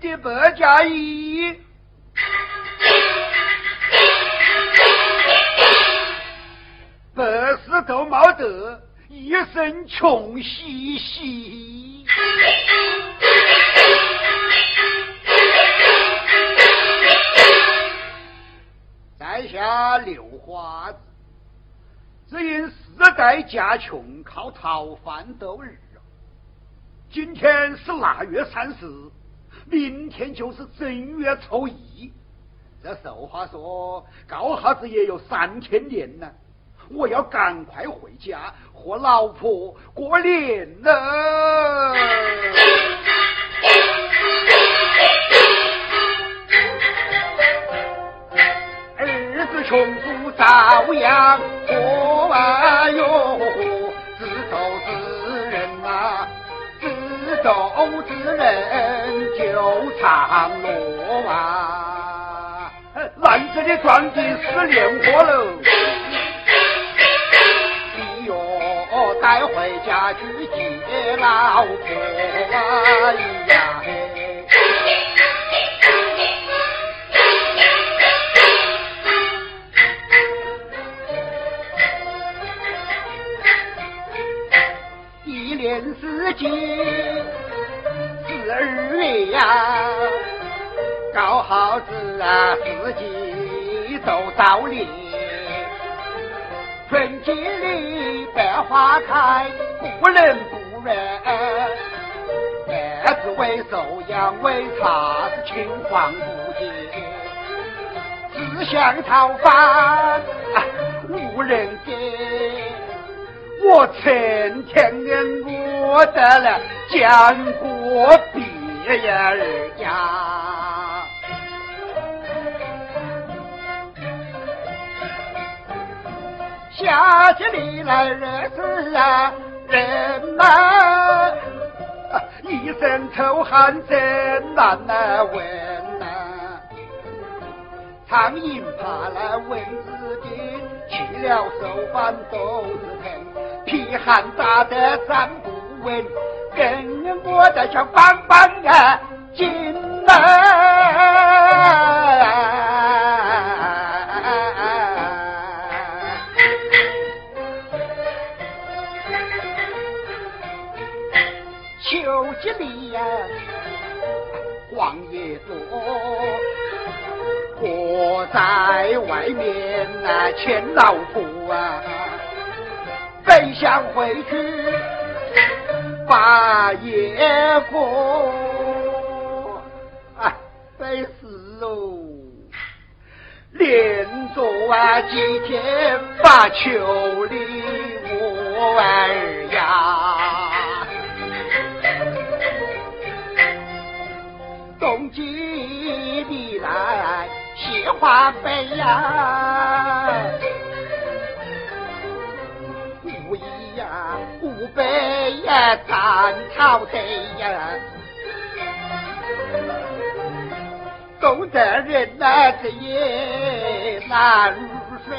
的百家饭，穿的百家衣，百事都冇得，一身穷兮兮。在下刘花子，只因世代家穷，靠讨饭度日。今天是腊月三十，明天就是正月初一。这俗话说，高哈子也有三千年呢。我要赶快回家和老婆过年了。儿子穷书照样过啊哟。走之人就长路啊，男子的壮的是莲花喽，你哟带回家去接老婆呀嘿。一年四季。二月呀，高耗子啊，四季都到临。春季里百花开，不冷不热。叶子为寿阳为茶是青黄不接。只想讨饭，无人给。我成天我得了江国鼻儿呀，下起里来热死啊人呐，一身臭汗真难闻呐，苍蝇爬来蚊子叮，去了手板都是疼。皮汗打得站不稳，跟我的像棒棒啊紧啊！秋季里呀，黄叶多，我在外面啊牵老婆啊。本想回去把夜过，啊，得是哦，连着啊几天把秋里我儿呀，冬季里来雪花飞呀。湖北呀，干草地呀，冻得人呐，这也难入睡。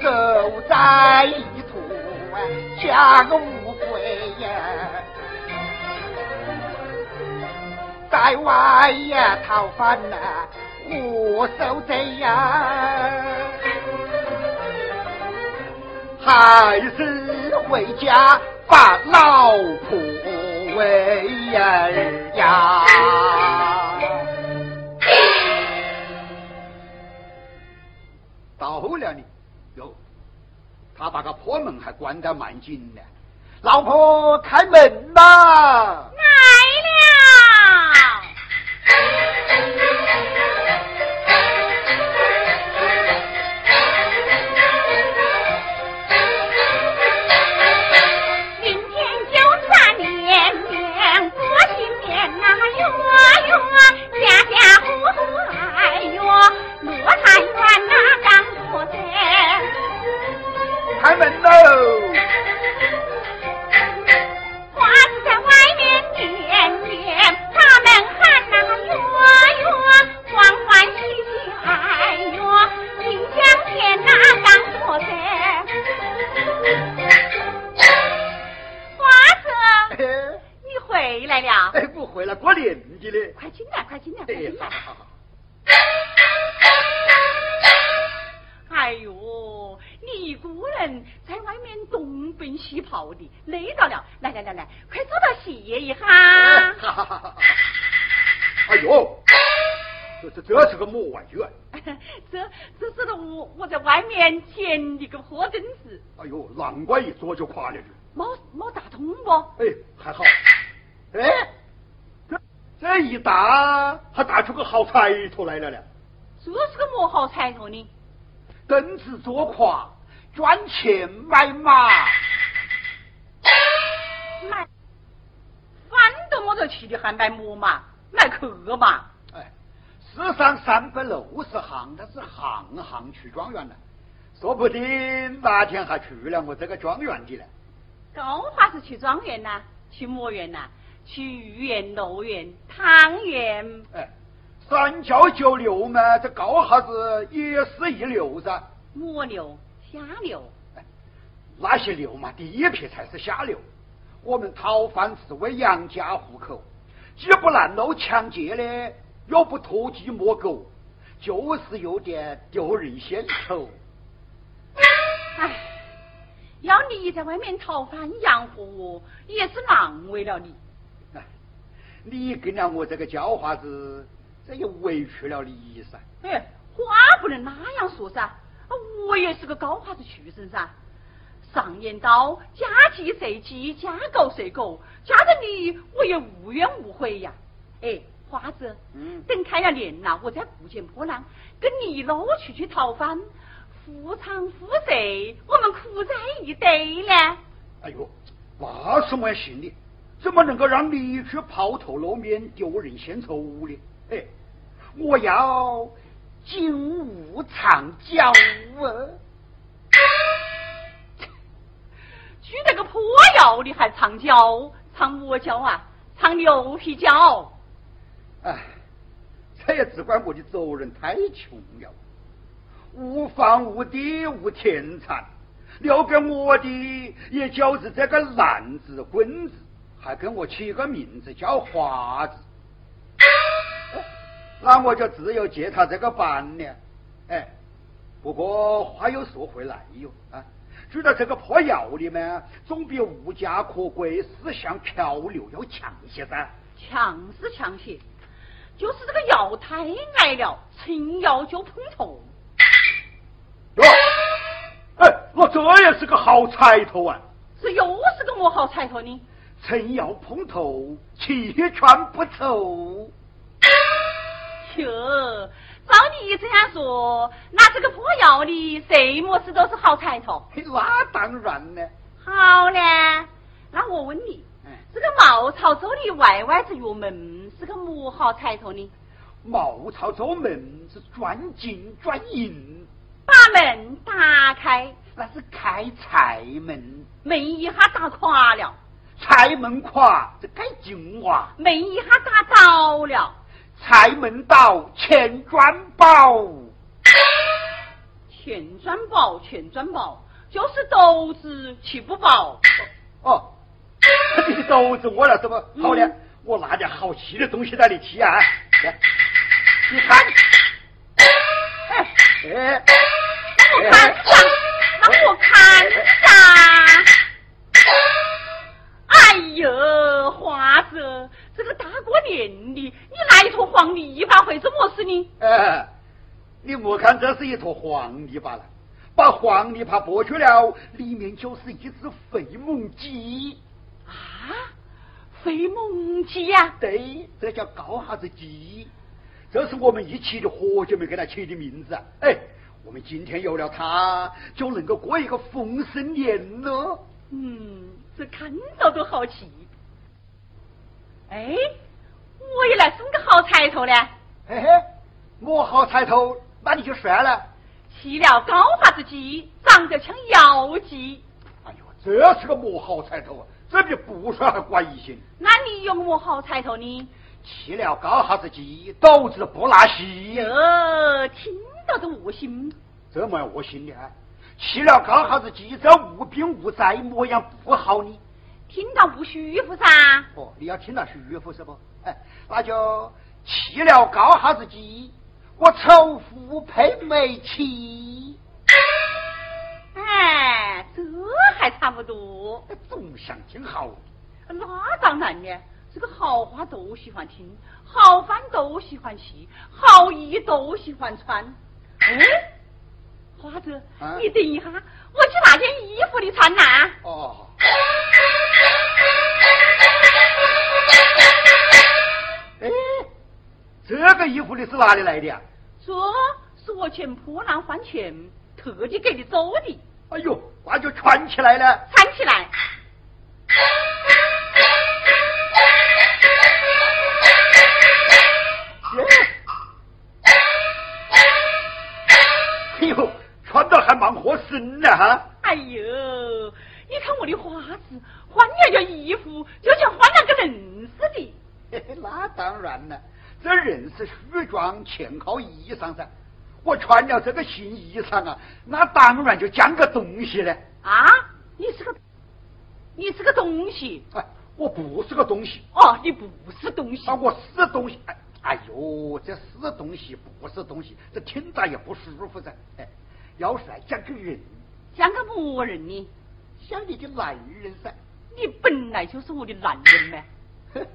守在一途啊，家无归呀，在外呀讨饭呐，我受罪呀。还是回家把老婆喂儿呀。到了呢哟，他把个破门还关得蛮紧的。老婆开门呐！开门喽！难怪一坐就垮了的。没没打通不？哎，还好。哎，这这一打还打出个好彩头来了呢。这是个么好彩头呢？凳子坐垮，赚钱买马。买，饭都没得吃的，还买么马？买客嘛？哎，世上三百六十行，他是行行出状元呢。说不定哪天还去了我这个庄园的呢。高华是去庄园呐？去么园呐？去御园、乐园、汤园。哎，三教九流嘛，这高哈子也是一流噻。么流？下流。哎，那些流嘛，第一批才是下流。我们讨饭是为养家糊口，既不拦路抢劫的，又不偷鸡摸狗，就是有点丢人现丑。唉，要你在外面讨饭养活我，也是难为了你。哎，你跟了我这个叫花子，这也委屈了你噻。哎，话不能那样说噻，我也是个高花子出身噻。上言刀，家鸡随鸡，家狗随狗，嫁了你，我也无怨无悔呀。哎，花子，嗯，等开了年了，我再不捡破烂，跟你一路出去讨饭，夫唱妇随，我们苦在一堆呢。哎呦，那是么行的？怎么能够让你去抛头露面、丢人现丑呢？哎，我要金屋藏娇啊！娶那个破窑的还藏娇，藏我娇啊？藏牛皮胶。哎，这也只怪我的族人太穷了，无房无地无田产，留给我的也就是这个男子棍子，还给我起个名字叫华子。那我就只有接他这个班了。哎，不过话又说回来哟啊。住到这个破窑里面，总比无家可归、思想漂流要强些噻。强是强些，就是这个窑太矮了，成窑就碰头。哟，哎，我这也是个好彩头啊！这又是个么好彩头呢？成窑碰头，气全不愁。哟。照你这样说，那这个破窑里什么事都是好彩头？那当然呢。好呢，那我问你，这个茅草做的歪歪子药门是个么好彩头呢？茅草做门是转金转银，把门打开那是开财门，门一下打垮了，财门垮这盖金瓦，门一下打倒了。财门倒，钱赚宝。钱赚宝，钱赚宝，就是豆子吃不饱。哦，这斗子我了，怎么好呢？我拿点好吃的东西带你吃啊！来，你看，哎 哎，我看啥？让我看啥？哎呦，花子。这个大过年的，你拿一坨黄泥巴会做么事呢？哎，你莫看这是一坨黄泥巴了，把黄泥巴剥去了，里面就是一只肥猛鸡。啊，肥猛鸡呀？对，这叫高哈子鸡，这是我们一起的伙计们给他起的名字。哎，我们今天有了它，就能够过一个丰盛年了。嗯，这看到都好奇。哎，我也来送个好彩头呢。嘿嘿，我好彩头，那你就算了。吃了高发子鸡，长得像妖鸡。哎呦，这是个么好彩头啊！这比不算还怪一些。那你有么好彩头呢？吃了高哈子鸡，斗子不拉稀。哟，听到都恶心。这么恶心的啊！吃了高哈子鸡，这无病无灾，模样不好呢？听到不舒服噻。哦，你要听到舒服是不？哎，那就去了高哈子鸡，我丑妇配美妻。哎，这还差不多。总想听好。那当然呢，这个好话都喜欢听，好饭都喜欢吃，好衣都喜欢穿。哎，花子，你等一下，我去拿件衣服你穿呐。哦。哎，这个衣服你是哪里来的呀？这是我前破烂换钱，特地给你做的。哎呦，那就穿起来了。穿起来。蛮合身的哈。哎呦，你看我的花子，换了件衣服就像换了个人似的。那当然了，这人是梳妆全靠衣裳噻。我穿了这个新衣裳啊，那当然就像个东西了。啊，你是个，你是个东西。哎，我不是个东西。哦，你不是东西。啊，我是东西。哎，哎呦，这是东西不是东西，这听着也不舒服噻。哎，要是来讲个人，讲个么人呢？像你的男人噻。你本来就是我的男人嘛。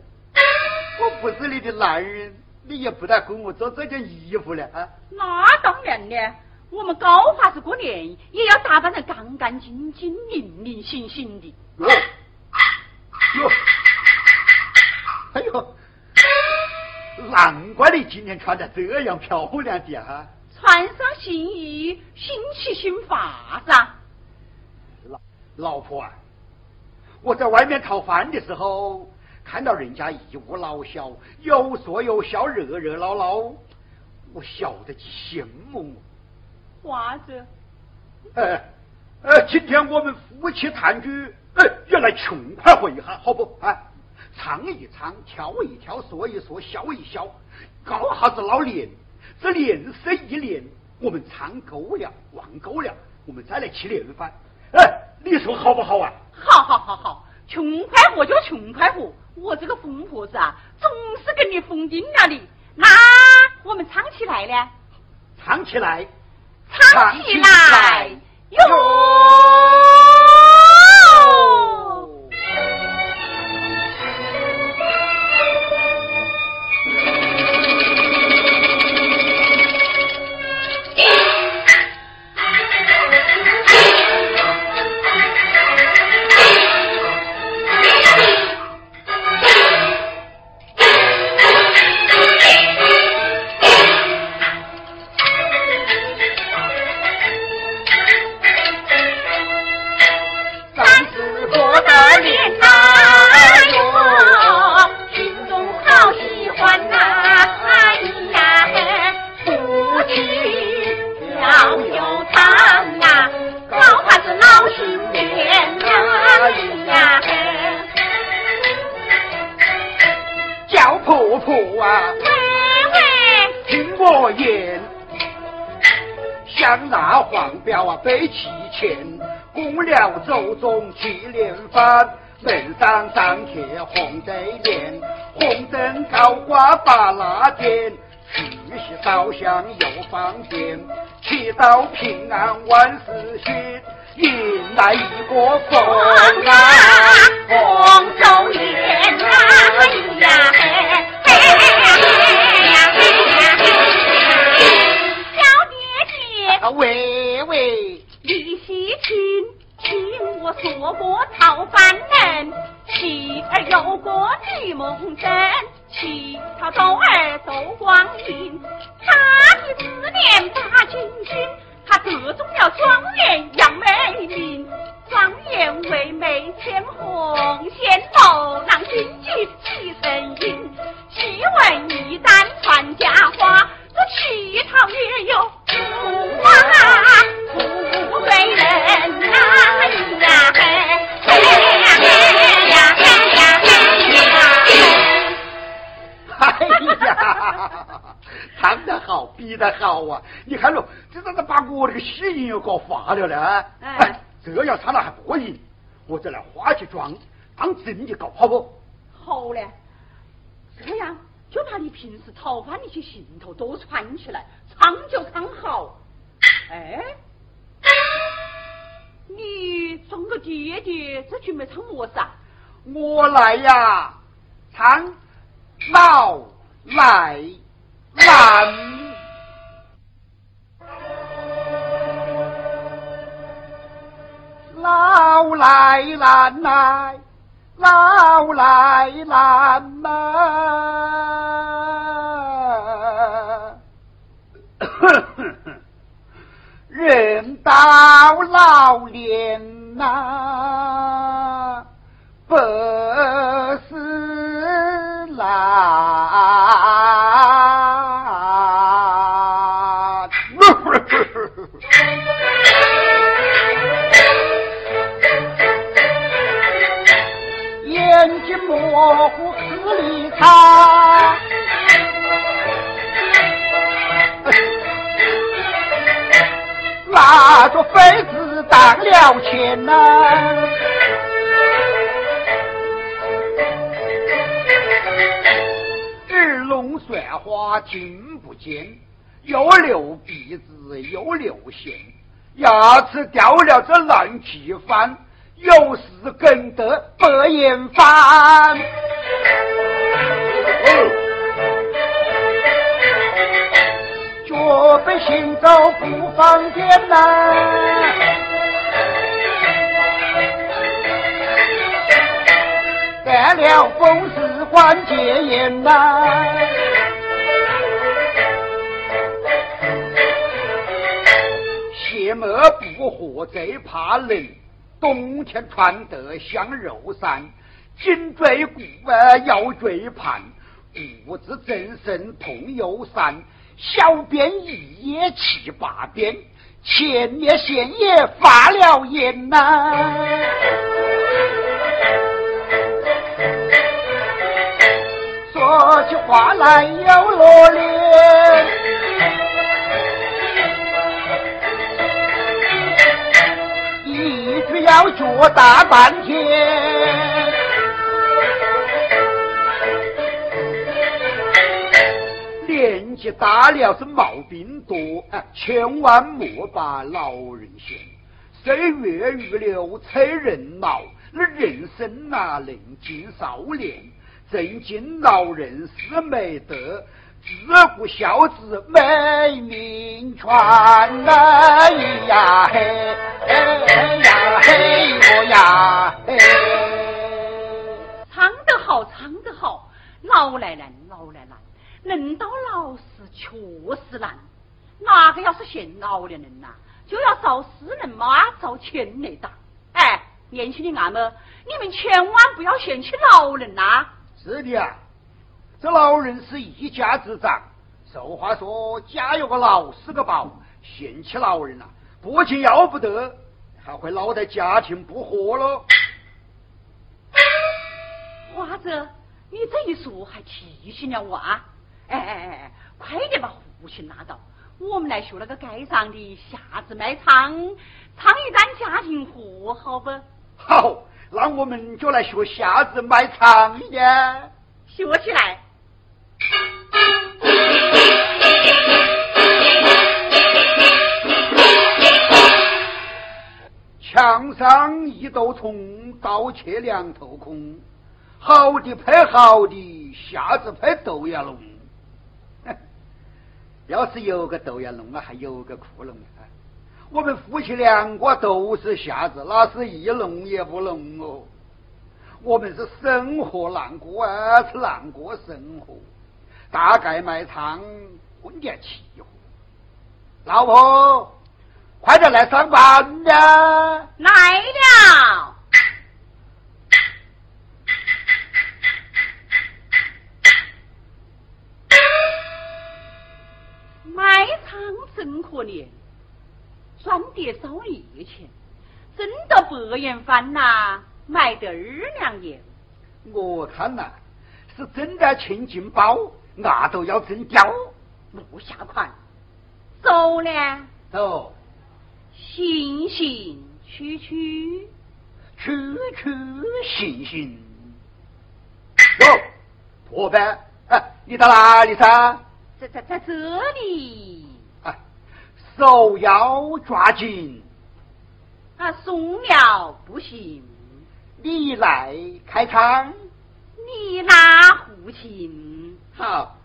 我不是你的男人，你也不得给我做这件衣服了啊。那当然了。我们高华子过年也要打扮得干干净净、零零星星的。哟，哟，哎呦，难怪你今天穿的这样漂亮的哈！穿上新衣，新起新发噻。老老婆啊，我在外面讨饭的时候，看到人家一屋老小，有说有笑，热热闹闹，我晓得羡慕。华子，哎，呃，今天我们夫妻团聚，哎，要来穷快活一下，好不？啊，唱一唱，跳一跳，说一说，笑一笑，搞哈子老脸，这脸色一年，我们唱够了，玩够了，我们再来吃年饭。哎，你说好不好啊？好好好好，穷快活就穷快活，我这个疯婆子啊，总是跟你疯定了的。那我们唱起来呢？唱起来。唱起来哟！红灯高挂把那天，去夕烧香又放鞭，祈祷平安万事兴，迎来一个风啊，丰收年啊呀嘿，哎呀嘿小爹爹，喂喂。李喜庆，听我说过讨饭人，妻儿有过女梦真，乞讨周儿走光阴，他的思念把君君，他得中了状元杨美名，状元为媒牵红线，斗郎金句齐声音，细问一旦传佳话。这乞讨也有福啊，富贵人呐呀嘿，嘿呀嘿呀嘿呀嘿呀！哎呀，唱得好，比得好啊！你看喽，这咋子把我这个戏音又搞发了呢？哎，这要唱了还不过瘾，我再来化起妆，当真的搞好不？好嘞，这样就把你平时讨饭那些行头都穿起来，唱就唱好。哎，你装个爹爹，这准备唱么子啊？我来呀，唱老来难。老来难来，老来难嘛！人到老年呐，不是啦。眼睛。模糊视力差，拿着废纸当了钱呐，耳聋算话听不见，又流鼻子又流涎，牙齿掉了这烂鸡饭。有事更得白眼翻，脚背行走不方便呐，得了风湿关节炎呐，邪魔不活最怕冷。冬天穿得像肉衫，颈椎骨啊腰椎盘，骨子增生痛又散，小便一夜七八遍，前列腺也发了炎呐。说起话来又落泪。要脚大半天，年纪大了是毛病多，千万莫把老人嫌。岁月如流催人老，那人生哪能尽少年？正经老人是没得。自古孝子美名传，哎呀嘿，哎呀嘿我呀嘿。唱得好，唱得好，老来难，老来难，能到老时确实难。哪个要是嫌老年人呐，就要找私人妈，找钱来打。哎，年轻的伢们，你们千万不要嫌弃老人呐。是的啊。这老人是一家之长，俗话说“家有个老，是个宝”。嫌弃老人呐，不仅要不得，还会闹得家庭不和喽。花子，你这一说还提醒了我啊！哎哎哎，快点把胡琴拿到，我们来学那个街上的瞎子卖唱，唱一段家庭和，好不？好，那我们就来学瞎子卖唱呀，学起来。墙上一朵葱，倒切两头空。好的配好的，瞎子配豆芽龙。要是有个豆芽龙啊，还有个窟窿啊。我们夫妻两个都是瞎子，那是一聋也不聋哦。我们是生活难过啊，是难过生活。大概卖唱混点气候，老婆，快点来上班呀！来了。卖唱真可怜，赚点少一钱，真的白眼翻呐，买得二两盐。我看呐，是真的钱进包。那都要真掉，不下款，走呢？走，行行去去，区区行行。哟，破班，哎，你到哪里噻？在在在这里。哎，手要抓紧。啊，松了不行。你来开仓。你拉胡琴。好。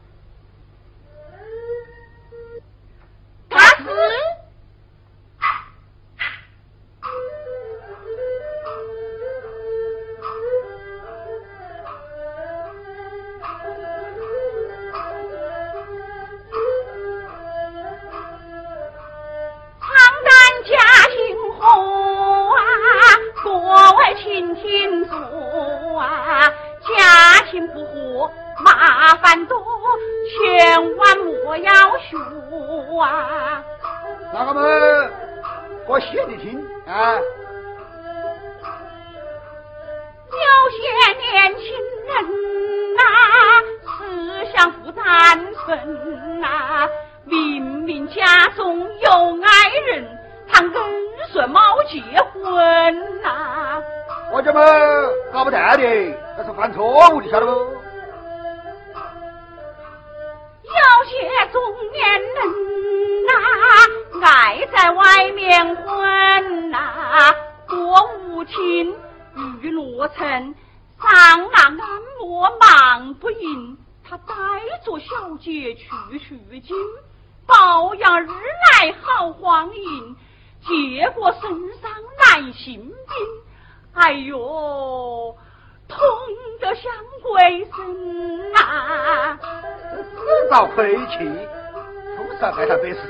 娱乐城，上那安莫忙不赢，他带着小姐去取经，保养日来好欢迎，结果身上来性病。哎呦，痛得像鬼神呐！知道亏气，从上害他本事。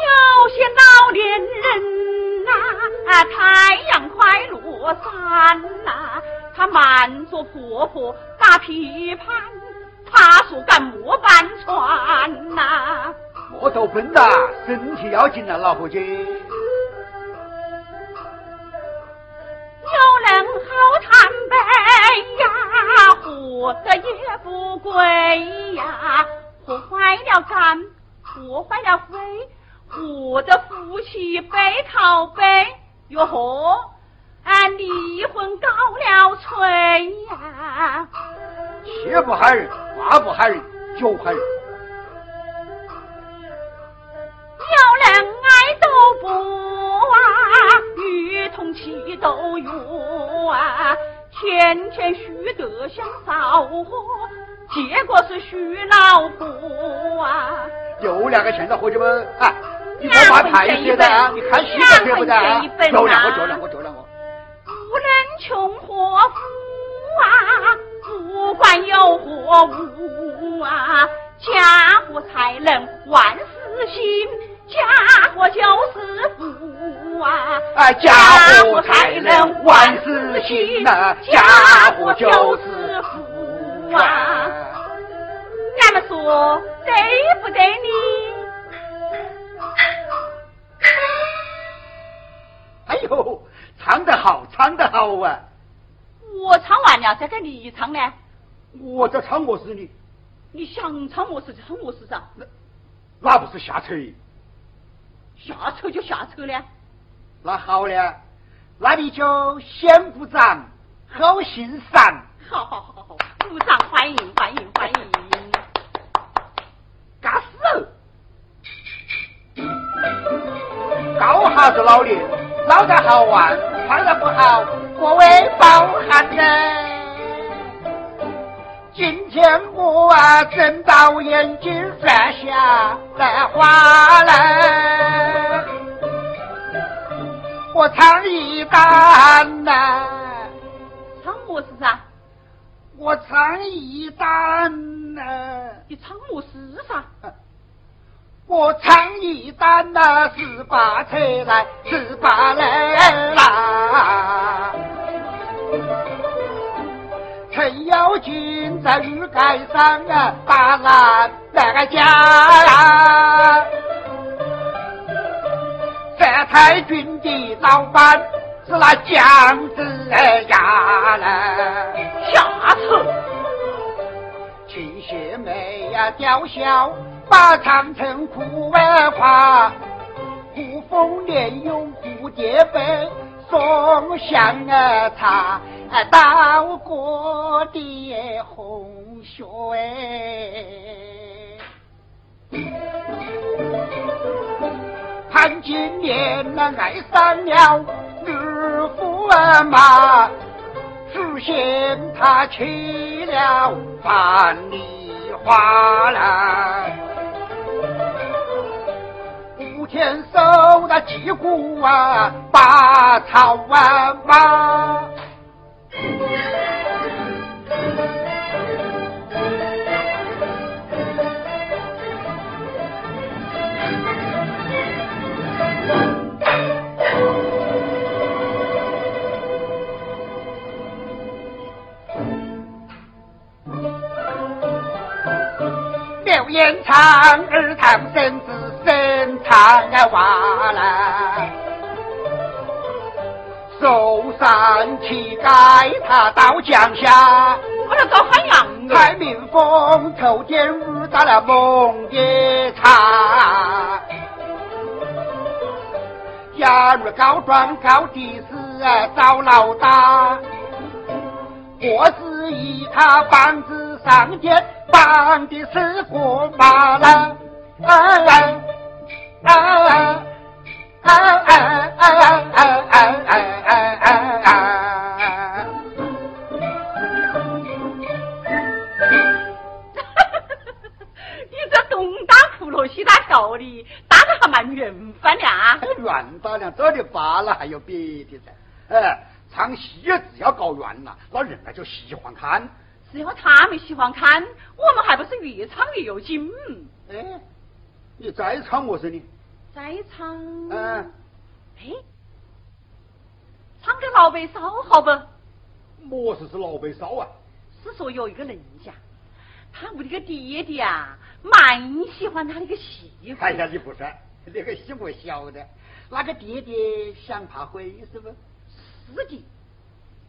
有些老年人呐，太阳快落山呐，他瞒着婆婆打琵琶，他说干么搬船呐。莫斗笨呐，身体要紧啊，老伙计。有人好贪杯呀，活得也不贵呀，活坏了肝，活坏了肺，我的夫妻背靠背，哟呵，俺离婚告了吹呀，气不害人，话不害人，酒害人。有人爱都不啊，与同气斗药啊，天天虚得像烧火，结果是虚老婆啊。有两个钱的伙计们，啊，你多发派些的啊，你看戏都学不得啊，就两个，就两个，就两个。无论穷或富啊，不管有或无啊，家和才能万事兴。家伙就是福啊！哎，家伙才能万事兴啊！家伙就是福啊！俺们说对不对呢？哎呦，唱得好，唱得好啊！我唱完了，再给你唱呢。我在唱我是你，你想唱我是就唱我是噻。那那不是瞎扯？瞎扯就瞎扯了，那好了，那你就先鼓掌后欣赏。好好好好，鼓掌欢迎欢迎欢迎。嘎死！高哈子老李，老得好玩，唱得不好，各位包涵呢。今天我啊，睁到眼睛摘下来花来，我唱一单呐。唱么事噻？我唱一单呐。你唱么事噻？我唱一段呐，十八车来，十八来啦。陈友金在玉盖上啊，打烂那个家啊！三太君的老板是那姜子牙了，下次秦雪梅呀吊孝，把长城哭万夸，古风连用蝴蝶杯，送香啊茶，到过的红雪潘金莲那爱上了二驸马，只嫌他娶了樊梨花了。天收那几谷啊，八草啊妈！柳烟长，二唐僧。看俺娃来，受伤乞丐他到江下，我来找汉阳的。海明风头天遇到了梦也长，假如高庄高的是找老大，我是以他班子上街办的是过罢了。哎哎还有别的噻，哎、呃，唱戏只要搞圆了，那人家就喜欢看。只要他们喜欢看，我们还不是越唱越有劲？哎，你再唱我说你？再唱？嗯。哎，唱个老北烧好不？么事是老北烧啊？是说有一个人家，他屋里个爹爹啊，蛮喜欢他那个媳妇。哎呀，你不说，那个媳妇晓得，那个爹爹想怕灰是不？是的。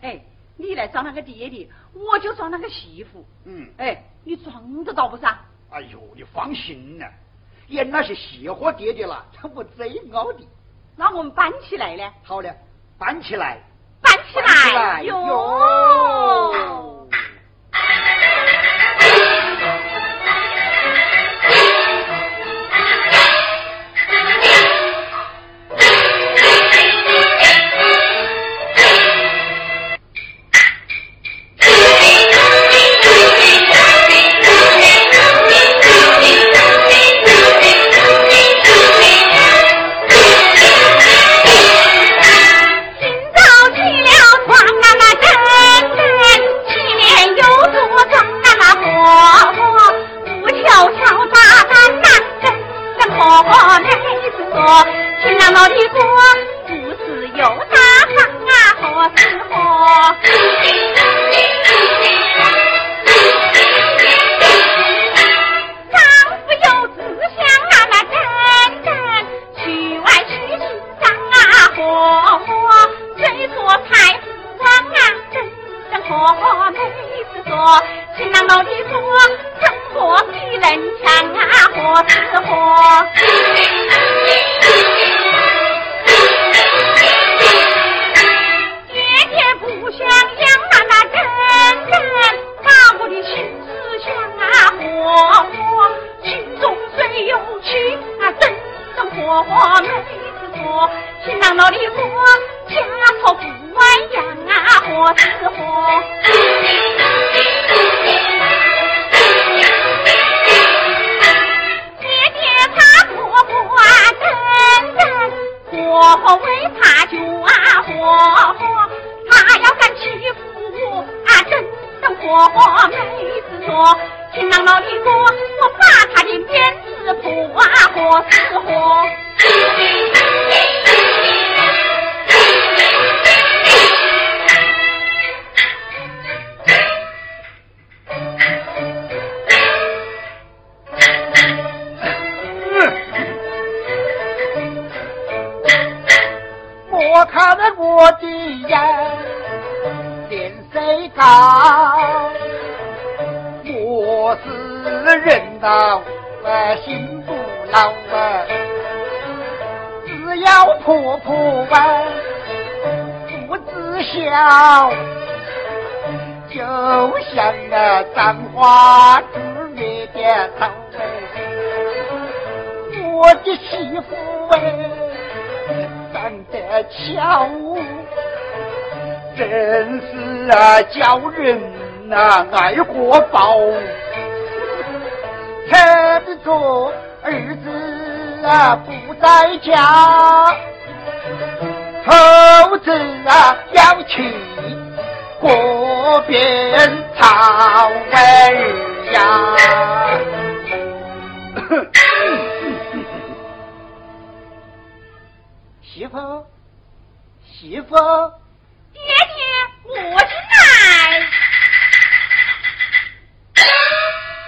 哎。你来找那个爹爹，我就找那个媳妇。嗯，哎，你装得到不是？哎呦，你放心呐，原来是谢货爹爹了，他不贼熬的。那我们搬起来呢？好了，搬起来，搬起来，哟。婆婆为怕舅啊，婆婆他要敢欺负我啊，真当婆婆妹子说，情郎老的哥，我把他的鞭子破啊，火似火。我是人道啊，心不老啊，只要婆婆啊，不知晓，就像那簪花枝叶的草哎，我的媳妇哎，长得巧。真是啊叫人呐爱过宝，看着儿子啊不在家，猴子啊要去过边草儿呀。媳妇，媳妇，爹爹，我进来。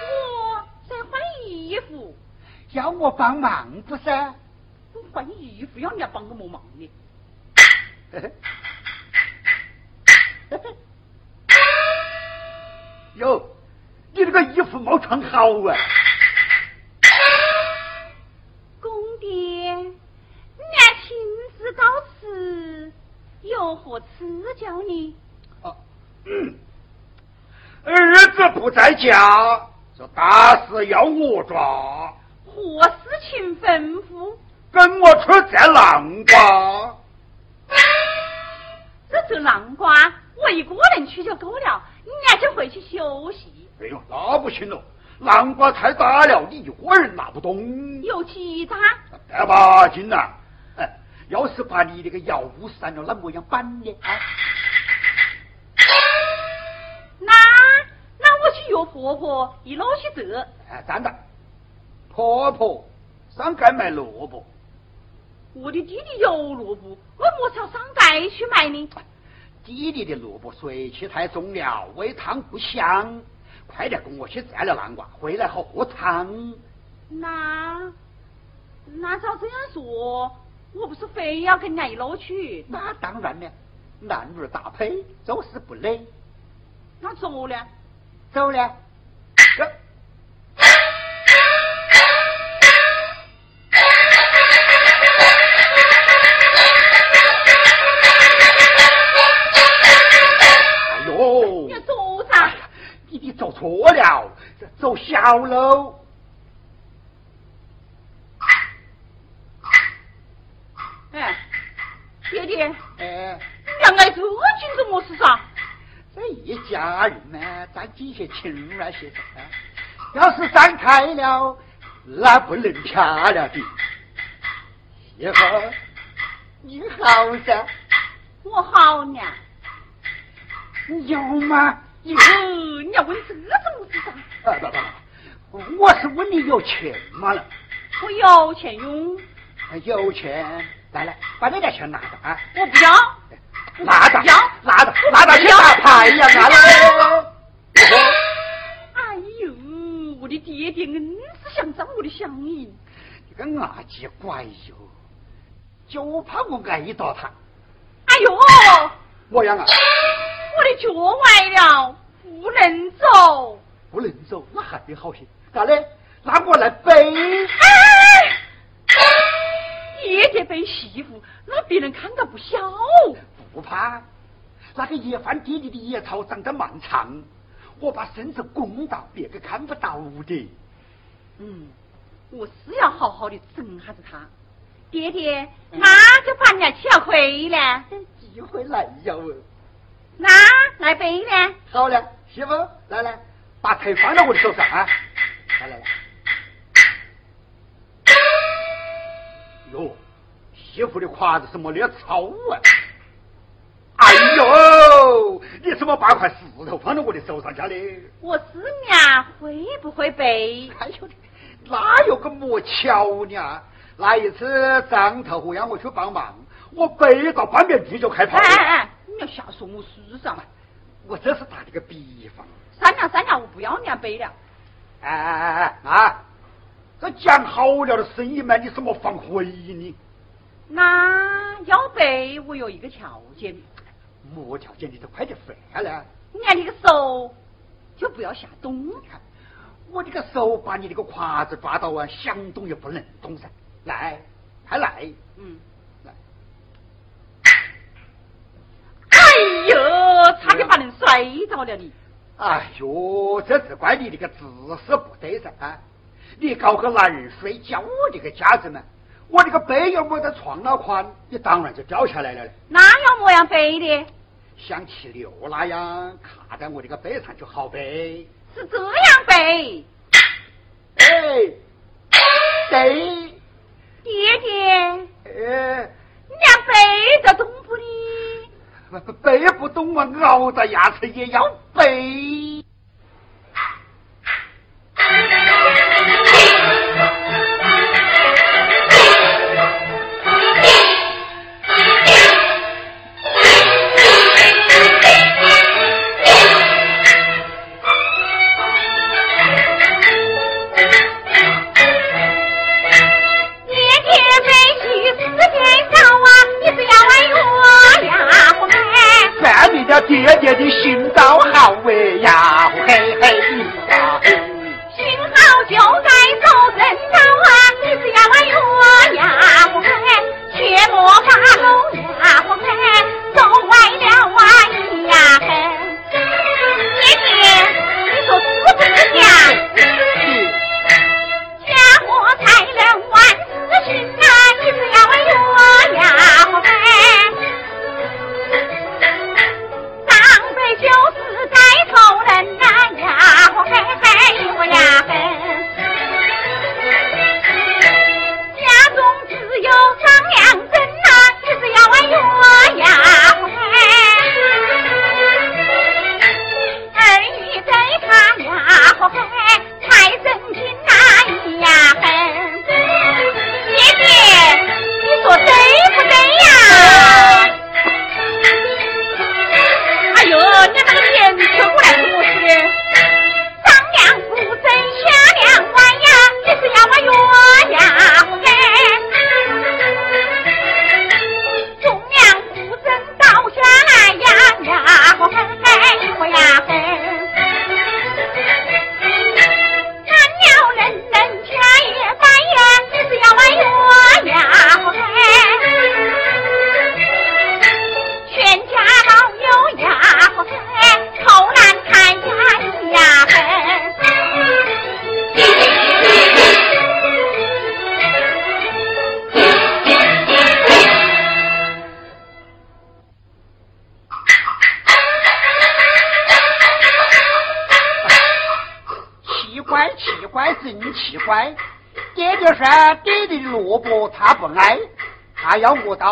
我在换衣服。要我帮忙不是？换衣服要你要帮个么忙呢？哟，你这个衣服没穿好啊！公爹，俺亲自告辞，有何赐教呢？哦，儿子不在家，这大事要我抓。何事情吩咐？跟我去摘南瓜。这摘南瓜，我一个人去就够了，你还就回去休息。哎呦，那不行了，南瓜太大了，你一个人拿不动。有几大？带把劲呐！哎，要是把你那个腰散了，那么样办呢？啊？那那我去约婆婆一路去折。哎，站着，婆婆上街卖萝卜。我的弟弟有萝卜，我莫朝上街去卖呢。弟弟的萝卜水气太重了，煨汤不香。快点跟我去摘了南瓜，回来好喝汤。那那照这样说，我不是非要跟你一路去？那当然了，男女搭配就是不累。那走了，走了。走小路。哎，爹爹，哎，两个这紧着么事啥？这一家人呢，咱几些亲那些噻。要是展开了，那不能掐了的。媳妇，你好噻？我好呢。你有吗？有，你要问这种事噻？啊不不，我是问你有钱吗了？我有钱用。有钱，来来，把那点钱拿着啊！我不要。拿着，要拿着，拿着去打牌呀！拿来。哎呦，我的爹爹硬是想占我的香银。你个阿鸡怪哟，就怕我挨到他。哎呦，我样啊？我的脚崴了，不能走。不能走，那还得好些。咋嘞？拿我来背。哎，爹爹背媳妇，那别人看到不笑。不怕，那个野饭地里的野草长得蛮长，我把身子弓到，别个看不到的。嗯，我是要好好的整下子他。爹爹，那就半年起要回来。机会来了。那来背呢？好了，媳妇，来来，把腿放到我的手上啊！来来来。哟，媳妇的胯子是没得草啊！哎呦，你怎么把块石头放到我的手上去的？我师娘会不会背？哎呦，哪有个么巧呢？那一次张头虎让我去帮忙，我背到半边地就开跑了。哎哎，你要瞎说我书上嘛？我这是打的个比方。三娘三娘，我不要你背了。哎哎哎哎啊这讲好了的生意嘛你怎么反悔呢那要背我有一个条件没条件你就快点回来你看你个手就不要下动看我这个手把你这个胯子抓到啊想动也不能动噻来还来嗯来哎呦差点把人摔倒了你哎呦，这只怪你这个姿势不对噻！你搞个男人睡觉，我这个家子嘛，我这个背又没得床了宽，你当然就掉下来了。那要么样背的？像骑牛那样，卡在我这个背上就好背。是这样背。哎，对。爹爹。哎。你俩背得动不哩？背不动啊，咬着牙齿也要背。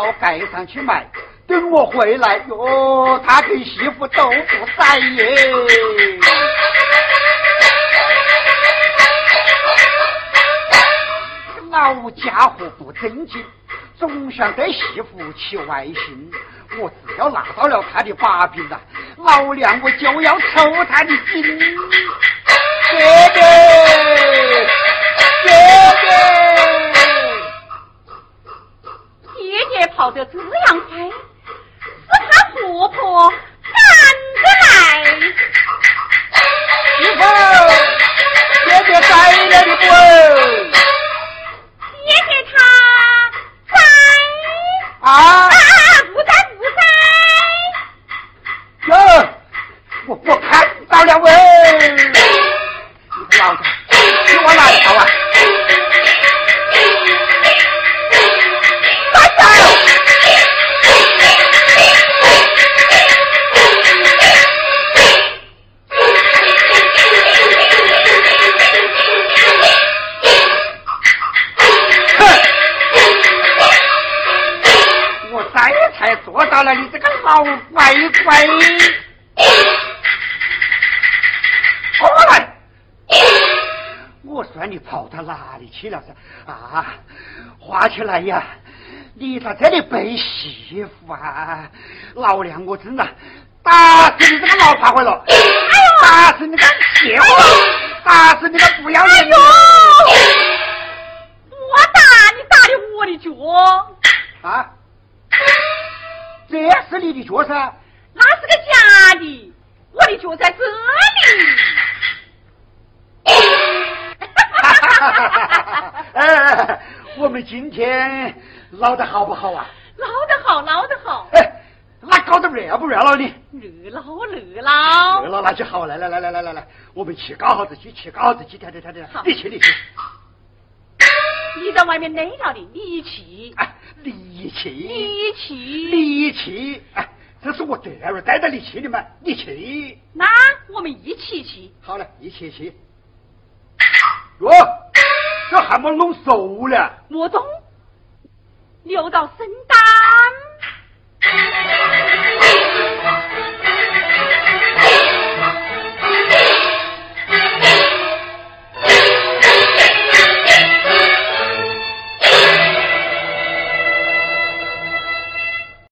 到街上去卖，等我回来哟，他跟媳妇都不在耶。老家伙不正经，总想对媳妇起外心。我只要拿到了他的把柄啊，老娘我就要抽他的筋。爹爹，爹爹。跑得这样快，哪里去了噻？啊，花起来呀！你在这里背媳妇啊？老娘我真的打死你这个老怕回了！哎呦，打死你个邪货！打死你个不要脸！我打你打的我的脚啊！这是你的脚噻？那是个假的，我的脚在这里。哎，我们今天捞的好不好啊？捞得好，捞得好。哎，那搞得热不热闹你？热闹热闹。热闹那就好，来来来来来来来，我们去搞好子去？去搞好子去？跳跳跳跳！你去你去。你在外面累了的，你去。哎，你去。你去。你去。哎，这是我这儿带着你去的嘛，你去。那我们一起去。好了，一起去。哟，这还没弄熟呢。莫动。留到生